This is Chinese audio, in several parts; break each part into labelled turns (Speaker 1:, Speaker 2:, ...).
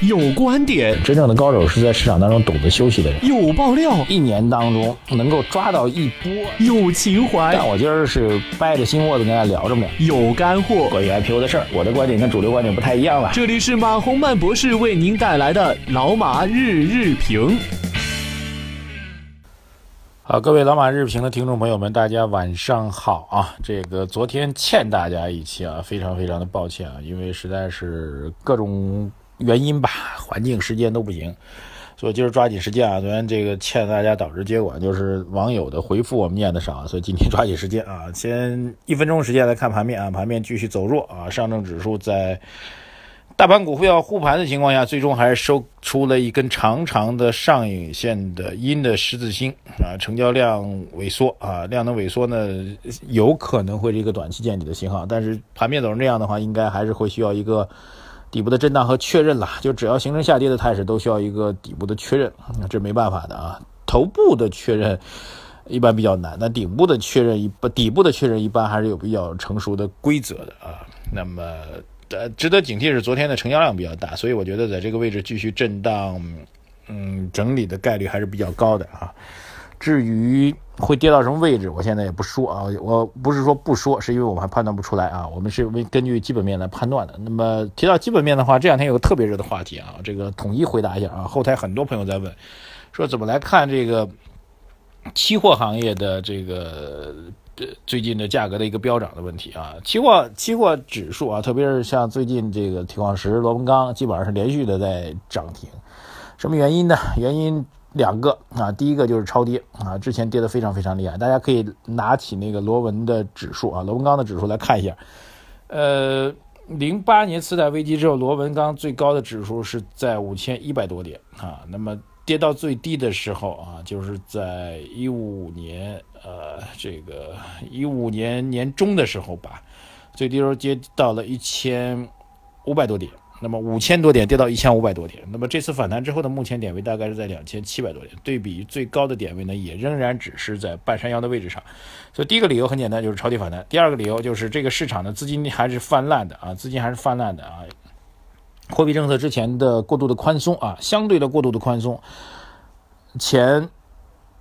Speaker 1: 有观点，
Speaker 2: 真正的高手是在市场当中懂得休息的人。
Speaker 1: 有爆料，
Speaker 2: 一年当中能够抓到一波。
Speaker 1: 有情怀，
Speaker 2: 但我今儿是掰着心窝子跟大家聊着呢。
Speaker 1: 有干货，
Speaker 2: 关于 IPO 的事儿，我的观点跟主流观点不太一样了。
Speaker 1: 这里是马洪曼博士为您带来的老马日日评。
Speaker 2: 好，各位老马日评的听众朋友们，大家晚上好啊！这个昨天欠大家一期啊，非常非常的抱歉啊，因为实在是各种。原因吧，环境、时间都不行，所以今儿抓紧时间啊！昨天这个欠大家，导致结果就是网友的回复我们念的少，所以今天抓紧时间啊！先一分钟时间来看盘面啊，盘面继续走弱啊，上证指数在大盘股票护盘的情况下，最终还是收出了一根长长的上影线的阴的十字星啊，成交量萎缩啊，量能萎缩呢，有可能会是一个短期见底的信号，但是盘面走成这样的话，应该还是会需要一个。底部的震荡和确认了，就只要形成下跌的态势，都需要一个底部的确认，这没办法的啊。头部的确认一般比较难，那顶部的确认一不底部的确认一般还是有比较成熟的规则的啊。那么呃，值得警惕是昨天的成交量比较大，所以我觉得在这个位置继续震荡，嗯，整理的概率还是比较高的啊。至于会跌到什么位置，我现在也不说啊。我不是说不说，是因为我们还判断不出来啊。我们是为根据基本面来判断的。那么提到基本面的话，这两天有个特别热的话题啊，这个统一回答一下啊。后台很多朋友在问，说怎么来看这个期货行业的这个最近的价格的一个飙涨的问题啊。期货期货指数啊，特别是像最近这个铁矿石、螺纹钢，基本上是连续的在涨停。什么原因呢？原因。两个啊，第一个就是超跌啊，之前跌得非常非常厉害，大家可以拿起那个螺纹的指数啊，螺纹钢的指数来看一下。呃，零八年次贷危机之后，螺纹钢最高的指数是在五千一百多点啊，那么跌到最低的时候啊，就是在一五年呃这个一五年年中的时候吧，最低时候跌到了一千五百多点。那么五千多点跌到一千五百多点，那么这次反弹之后的目前点位大概是在两千七百多点，对比最高的点位呢，也仍然只是在半山腰的位置上。所以第一个理由很简单，就是超跌反弹；第二个理由就是这个市场的资金还是泛滥的啊，资金还是泛滥的啊。货币政策之前的过度的宽松啊，相对的过度的宽松，钱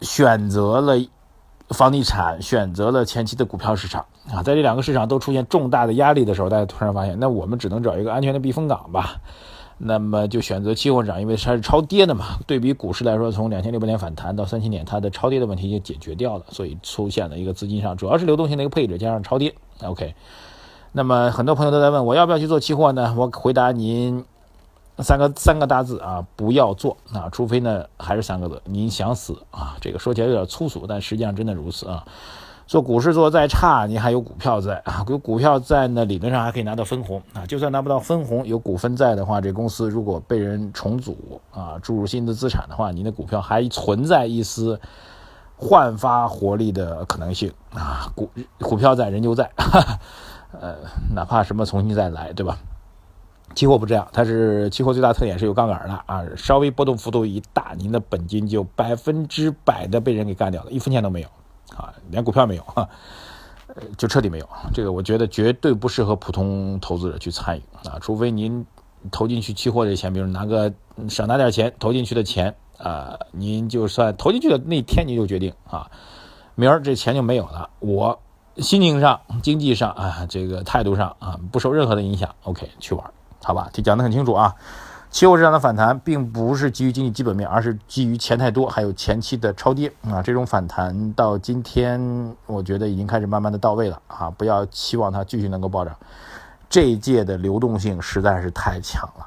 Speaker 2: 选择了。房地产选择了前期的股票市场啊，在这两个市场都出现重大的压力的时候，大家突然发现，那我们只能找一个安全的避风港吧。那么就选择期货市场，因为它是超跌的嘛。对比股市来说，从两千六百点反弹到三千点，它的超跌的问题就解决掉了，所以出现了一个资金上主要是流动性的一个配置加上超跌。OK，那么很多朋友都在问我要不要去做期货呢？我回答您。三个三个大字啊，不要做啊！除非呢，还是三个字，您想死啊！这个说起来有点粗俗，但实际上真的如此啊！做股市做再差，您还有股票在啊，有股票在呢，理论上还可以拿到分红啊。就算拿不到分红，有股份在的话，这公司如果被人重组啊，注入新的资产的话，您的股票还存在一丝焕发活力的可能性啊！股股票在，人就在，呃，哪怕什么重新再来，对吧？期货不这样，它是期货最大特点是有杠杆的啊，稍微波动幅度一大，您的本金就百分之百的被人给干掉了，一分钱都没有啊，连股票没有哈，就彻底没有。这个我觉得绝对不适合普通投资者去参与啊，除非您投进去期货的钱，比如拿个少拿点钱投进去的钱啊，您就算投进去的那天您就决定啊，明儿这钱就没有了，我心情上、经济上啊，这个态度上啊，不受任何的影响，OK，去玩。好吧，讲得很清楚啊。期货市场的反弹并不是基于经济基本面，而是基于钱太多，还有前期的超跌啊。这种反弹到今天，我觉得已经开始慢慢的到位了啊。不要期望它继续能够暴涨。这一届的流动性实在是太强了，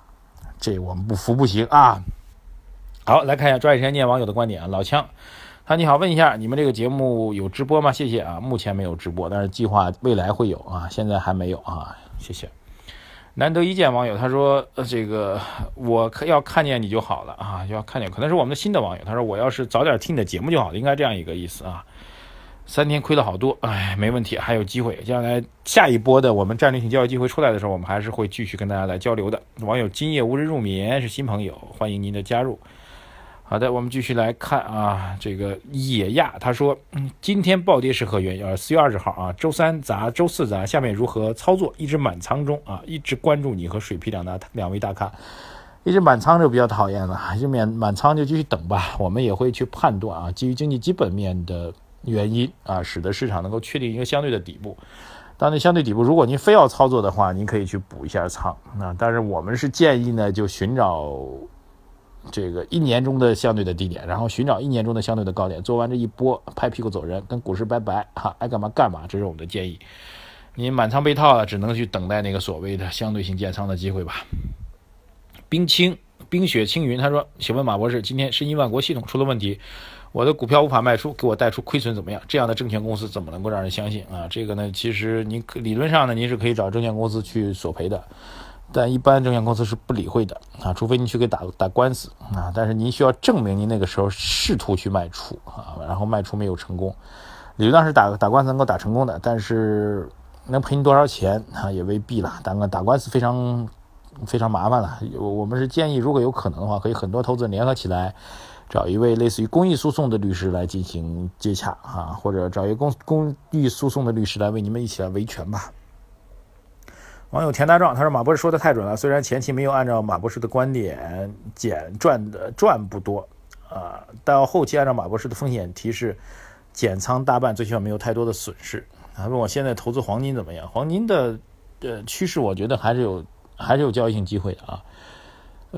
Speaker 2: 这我们不服不行啊。好，来看一下抓紧时间念网友的观点啊。老枪，他你好，问一下你们这个节目有直播吗？谢谢啊。目前没有直播，但是计划未来会有啊。现在还没有啊。谢谢。难得一见网友，他说：“呃，这个我要看见你就好了啊，要看见，可能是我们的新的网友。他说我要是早点听你的节目就好了，应该这样一个意思啊。三天亏了好多，哎，没问题，还有机会。将来下一波的我们战略性交易机会出来的时候，我们还是会继续跟大家来交流的。网友今夜无人入眠是新朋友，欢迎您的加入。”好的，我们继续来看啊，这个野亚他说，今天暴跌是何原因？呃，四月二十号啊，周三砸，周四砸，下面如何操作？一直满仓中啊，一直关注你和水皮两大两位大咖。一直满仓就比较讨厌了，就免满满仓就继续等吧。我们也会去判断啊，基于经济基本面的原因啊，使得市场能够确定一个相对的底部。当那相对底部，如果您非要操作的话，您可以去补一下仓啊。但是我们是建议呢，就寻找这个一年中的相对的低点，然后寻找一年中的相对的高点，做完这一波拍屁股走人，跟股市拜拜哈，爱干嘛干嘛，这是我们的建议。你满仓被套了，只能去等待那个所谓的相对性建仓的机会吧。冰清冰雪青云他说：“请问马博士，今天申银万国系统出了问题。”我的股票无法卖出，给我带出亏损怎么样？这样的证券公司怎么能够让人相信啊？这个呢，其实您理论上呢，您是可以找证券公司去索赔的，但一般证券公司是不理会的啊，除非您去给打打官司啊。但是您需要证明您那个时候试图去卖出啊，然后卖出没有成功，理论上是打打官司能够打成功的，但是能赔你多少钱啊，也未必了。打个打官司非常非常麻烦了。我们是建议，如果有可能的话，可以很多投资人联合起来。找一位类似于公益诉讼的律师来进行接洽啊，或者找一个公公益诉讼的律师来为你们一起来维权吧。网友田大壮他说：“马博士说的太准了，虽然前期没有按照马博士的观点减赚的赚不多啊，到后期按照马博士的风险提示减仓大半，最起码没有太多的损失。”他问我现在投资黄金怎么样？黄金的呃趋势，我觉得还是有还是有交易性机会的啊，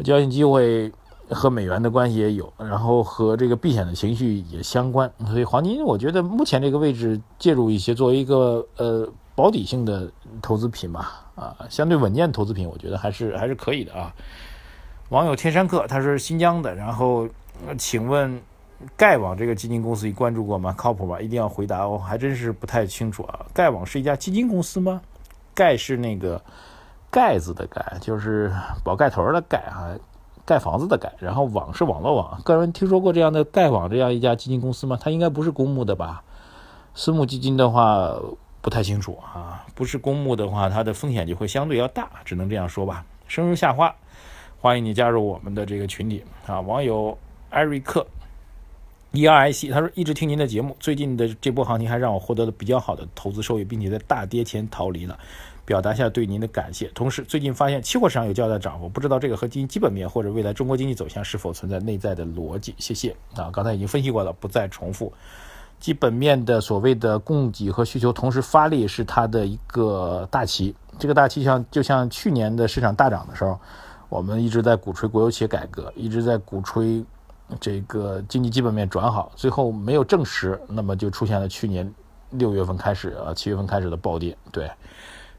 Speaker 2: 交易性机会。和美元的关系也有，然后和这个避险的情绪也相关，所以黄金我觉得目前这个位置介入一些，作为一个呃保底性的投资品吧，啊，相对稳健投资品，我觉得还是还是可以的啊。网友天山客他是新疆的，然后请问盖网这个基金公司你关注过吗？靠谱吗？一定要回答，哦还真是不太清楚啊。盖网是一家基金公司吗？盖是那个盖子的盖，就是宝盖头的盖啊。盖房子的盖，然后网是网络网。个人听说过这样的盖网这样一家基金公司吗？它应该不是公募的吧？私募基金的话不太清楚啊。不是公募的话，它的风险就会相对要大，只能这样说吧。生如夏花，欢迎你加入我们的这个群体啊。网友艾瑞克 E R I C 他说一直听您的节目，最近的这波行情还让我获得了比较好的投资收益，并且在大跌前逃离了。表达一下对您的感谢。同时，最近发现期货市场有较大涨幅，不知道这个和基基本面或者未来中国经济走向是否存在内在的逻辑？谢谢啊，刚才已经分析过了，不再重复。基本面的所谓的供给和需求同时发力是它的一个大旗。这个大旗像就像去年的市场大涨的时候，我们一直在鼓吹国有企业改革，一直在鼓吹这个经济基本面转好，最后没有证实，那么就出现了去年六月份开始啊七月份开始的暴跌。对。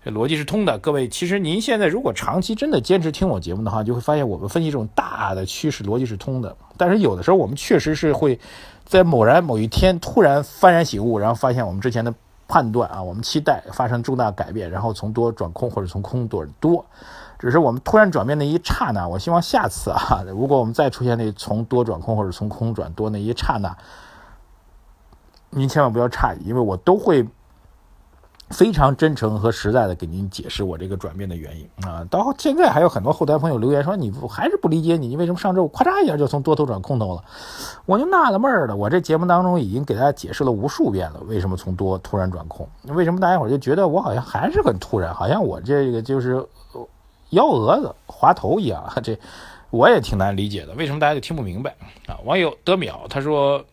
Speaker 2: 这逻辑是通的，各位，其实您现在如果长期真的坚持听我节目的话，就会发现我们分析这种大的趋势逻辑是通的。但是有的时候我们确实是会在某然某一天突然幡然醒悟，然后发现我们之前的判断啊，我们期待发生重大改变，然后从多转空或者从空转多，只是我们突然转变那一刹那。我希望下次啊，如果我们再出现那从多转空或者从空转多那一刹那，您千万不要诧异，因为我都会。非常真诚和实在的给您解释我这个转变的原因啊！到现在还有很多后台朋友留言说你还是不理解你，你为什么上周咔嚓一下就从多头转空头了？我就纳了闷儿了，我这节目当中已经给大家解释了无数遍了，为什么从多突然转空？为什么大家伙就觉得我好像还是很突然，好像我这个就是幺蛾子滑头一样？这我也挺难理解的，为什么大家就听不明白啊？网友德淼他说。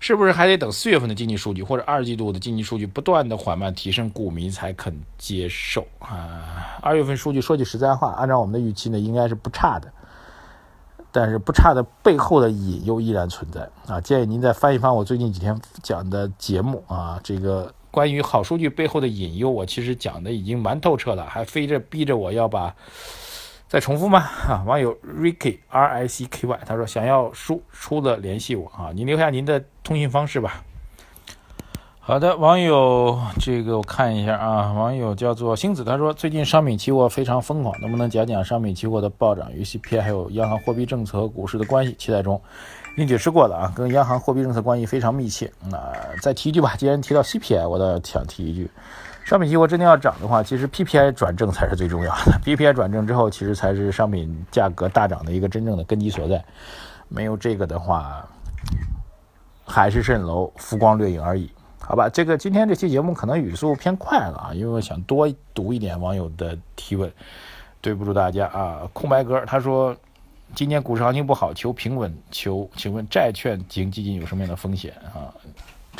Speaker 2: 是不是还得等四月份的经济数据或者二季度的经济数据不断的缓慢提升，股民才肯接受啊？二月份数据说句实在话，按照我们的预期呢，应该是不差的。但是不差的背后的隐忧依然存在啊！建议您再翻一翻我最近几天讲的节目啊，这个关于好数据背后的隐忧，我其实讲的已经蛮透彻了，还非着逼着我要把。再重复吗？啊，网友 Ricky R I C K Y 他说想要书出了联系我啊，您留下您的通信方式吧。好的，网友这个我看一下啊，网友叫做星子，他说最近商品期货非常疯狂，能不能讲讲商品期货的暴涨与 CPI 还有央行货币政策和股市的关系？期待中，已经解释过了啊，跟央行货币政策关系非常密切。那再提一句吧，既然提到 CPI，我倒想提一句。商品期货真的要涨的话，其实 PPI 转正才是最重要的。PPI 转正之后，其实才是商品价格大涨的一个真正的根基所在。没有这个的话，海市蜃楼，浮光掠影而已。好吧，这个今天这期节目可能语速偏快了啊，因为我想多读一点网友的提问。对不住大家啊。空白格他说，今年股市行情不好，求平稳，求请问债券型基金有什么样的风险啊？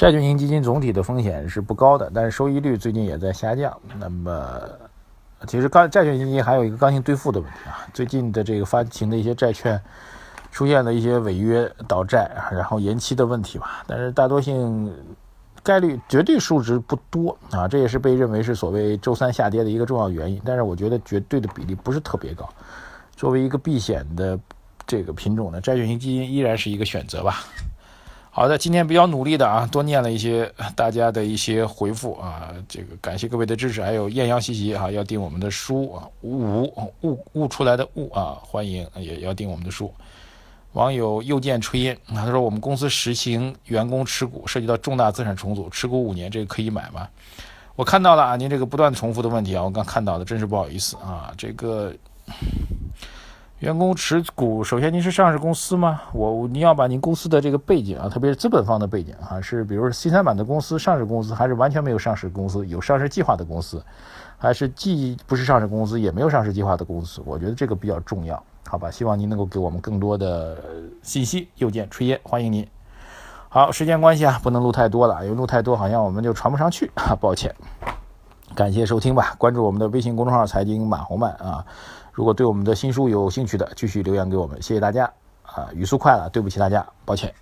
Speaker 2: 债券型基金总体的风险是不高的，但是收益率最近也在下降。那么，其实刚债券基金还有一个刚性兑付的问题啊，最近的这个发行的一些债券出现了一些违约倒债，然后延期的问题吧。但是大多性概率绝对数值不多啊，这也是被认为是所谓周三下跌的一个重要原因。但是我觉得绝对的比例不是特别高。作为一个避险的这个品种呢，债券型基金依然是一个选择吧。好的，今天比较努力的啊，多念了一些大家的一些回复啊，这个感谢各位的支持，还有艳阳习习啊，要订我们的书啊，悟悟悟出来的悟啊，欢迎也要订我们的书。网友又见炊烟，他说我们公司实行员工持股，涉及到重大资产重组，持股五年，这个可以买吗？我看到了啊，您这个不断重复的问题啊，我刚看到的，真是不好意思啊，这个。员工持股，首先您是上市公司吗？我您要把您公司的这个背景啊，特别是资本方的背景啊，是比如说 C 三板的公司、上市公司，还是完全没有上市公司、有上市计划的公司，还是既不是上市公司也没有上市计划的公司？我觉得这个比较重要，好吧？希望您能够给我们更多的信息。又见炊烟，欢迎您。好，时间关系啊，不能录太多了，因为录太多好像我们就传不上去啊，抱歉。感谢收听吧，关注我们的微信公众号“财经马红漫”啊。如果对我们的新书有兴趣的，继续留言给我们，谢谢大家啊！语速快了，对不起大家，抱歉。